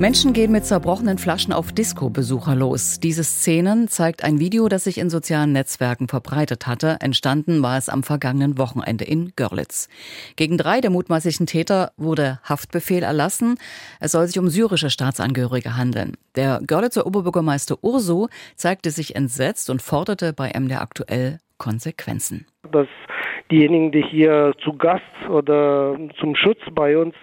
Menschen gehen mit zerbrochenen Flaschen auf Disco-Besucher los. Diese Szenen zeigt ein Video, das sich in sozialen Netzwerken verbreitet hatte. Entstanden war es am vergangenen Wochenende in Görlitz. Gegen drei der mutmaßlichen Täter wurde Haftbefehl erlassen. Es soll sich um syrische Staatsangehörige handeln. Der Görlitzer Oberbürgermeister Urso zeigte sich entsetzt und forderte bei MDR aktuell Konsequenzen. Dass diejenigen, die hier zu Gast oder zum Schutz bei uns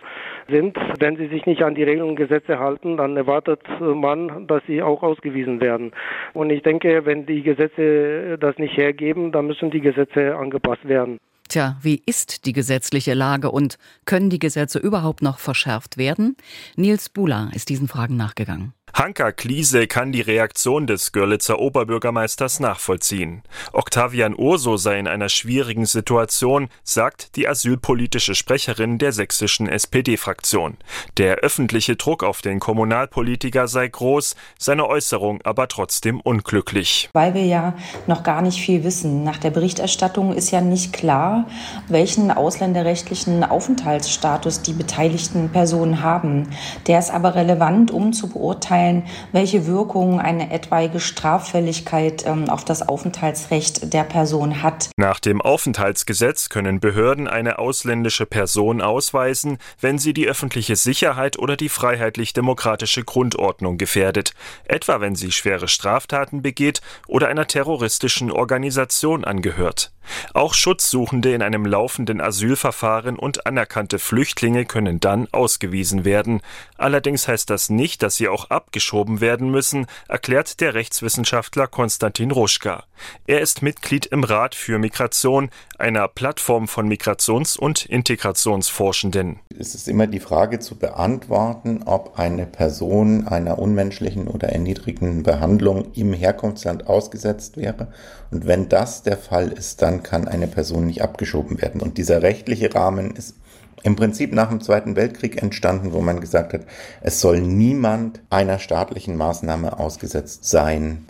sind. Wenn sie sich nicht an die Regeln und Gesetze halten, dann erwartet man, dass sie auch ausgewiesen werden. Und ich denke, wenn die Gesetze das nicht hergeben, dann müssen die Gesetze angepasst werden. Tja, wie ist die gesetzliche Lage und können die Gesetze überhaupt noch verschärft werden? Nils Bula ist diesen Fragen nachgegangen. Hanka Kliese kann die Reaktion des Görlitzer Oberbürgermeisters nachvollziehen. Octavian Urso sei in einer schwierigen Situation, sagt die asylpolitische Sprecherin der sächsischen SPD-Fraktion. Der öffentliche Druck auf den Kommunalpolitiker sei groß, seine Äußerung aber trotzdem unglücklich. Weil wir ja noch gar nicht viel wissen. Nach der Berichterstattung ist ja nicht klar, welchen ausländerrechtlichen Aufenthaltsstatus die beteiligten Personen haben. Der ist aber relevant, um zu beurteilen, beurteilen, welche Wirkungen eine etwaige Straffälligkeit ähm, auf das Aufenthaltsrecht der Person hat. Nach dem Aufenthaltsgesetz können Behörden eine ausländische Person ausweisen, wenn sie die öffentliche Sicherheit oder die freiheitlich-demokratische Grundordnung gefährdet, etwa wenn sie schwere Straftaten begeht oder einer terroristischen Organisation angehört. Auch Schutzsuchende in einem laufenden Asylverfahren und anerkannte Flüchtlinge können dann ausgewiesen werden. Allerdings heißt das nicht, dass sie auch abgeschoben werden müssen, erklärt der Rechtswissenschaftler Konstantin Ruschka. Er ist Mitglied im Rat für Migration, einer Plattform von Migrations- und Integrationsforschenden. Es ist immer die Frage zu beantworten, ob eine Person einer unmenschlichen oder erniedrigenden Behandlung im Herkunftsland ausgesetzt wäre. Und wenn das der Fall ist, dann kann eine Person nicht abgeschoben werden. Und dieser rechtliche Rahmen ist im Prinzip nach dem Zweiten Weltkrieg entstanden, wo man gesagt hat, es soll niemand einer staatlichen Maßnahme ausgesetzt sein,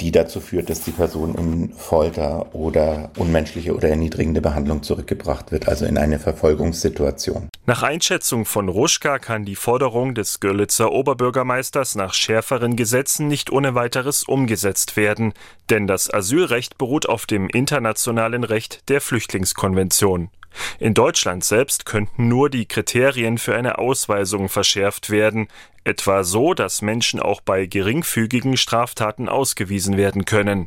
die dazu führt, dass die Person in Folter oder unmenschliche oder erniedrigende Behandlung zurückgebracht wird, also in eine Verfolgungssituation. Nach Einschätzung von Ruschka kann die Forderung des Görlitzer Oberbürgermeisters nach schärferen Gesetzen nicht ohne weiteres umgesetzt werden, denn das Asylrecht beruht auf dem internationalen Recht der Flüchtlingskonvention. In Deutschland selbst könnten nur die Kriterien für eine Ausweisung verschärft werden, etwa so, dass Menschen auch bei geringfügigen Straftaten ausgewiesen werden können.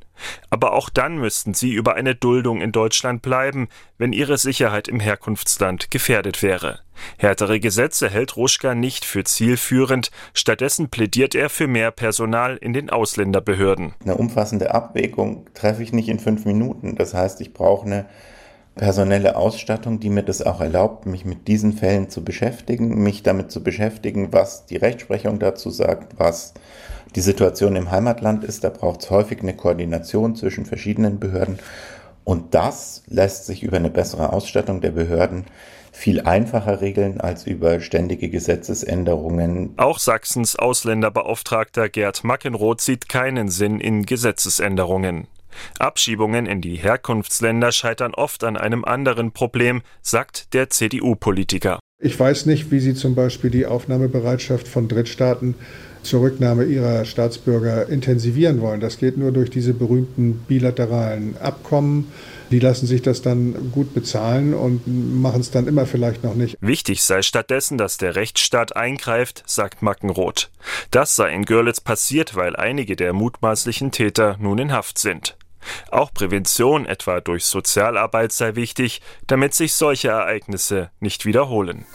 Aber auch dann müssten sie über eine Duldung in Deutschland bleiben, wenn ihre Sicherheit im Herkunftsland gefährdet wäre. Härtere Gesetze hält Ruschka nicht für zielführend, stattdessen plädiert er für mehr Personal in den Ausländerbehörden. Eine umfassende Abwägung treffe ich nicht in fünf Minuten. Das heißt, ich brauche eine personelle Ausstattung, die mir das auch erlaubt, mich mit diesen Fällen zu beschäftigen, mich damit zu beschäftigen, was die Rechtsprechung dazu sagt, was die Situation im Heimatland ist. Da braucht es häufig eine Koordination zwischen verschiedenen Behörden. Und das lässt sich über eine bessere Ausstattung der Behörden viel einfacher regeln als über ständige Gesetzesänderungen. Auch Sachsens Ausländerbeauftragter Gerd Mackenroth sieht keinen Sinn in Gesetzesänderungen. Abschiebungen in die Herkunftsländer scheitern oft an einem anderen Problem, sagt der CDU-Politiker. Ich weiß nicht, wie Sie zum Beispiel die Aufnahmebereitschaft von Drittstaaten zur Rücknahme ihrer Staatsbürger intensivieren wollen. Das geht nur durch diese berühmten bilateralen Abkommen. Die lassen sich das dann gut bezahlen und machen es dann immer vielleicht noch nicht. Wichtig sei stattdessen, dass der Rechtsstaat eingreift, sagt Mackenroth. Das sei in Görlitz passiert, weil einige der mutmaßlichen Täter nun in Haft sind. Auch Prävention, etwa durch Sozialarbeit, sei wichtig, damit sich solche Ereignisse nicht wiederholen.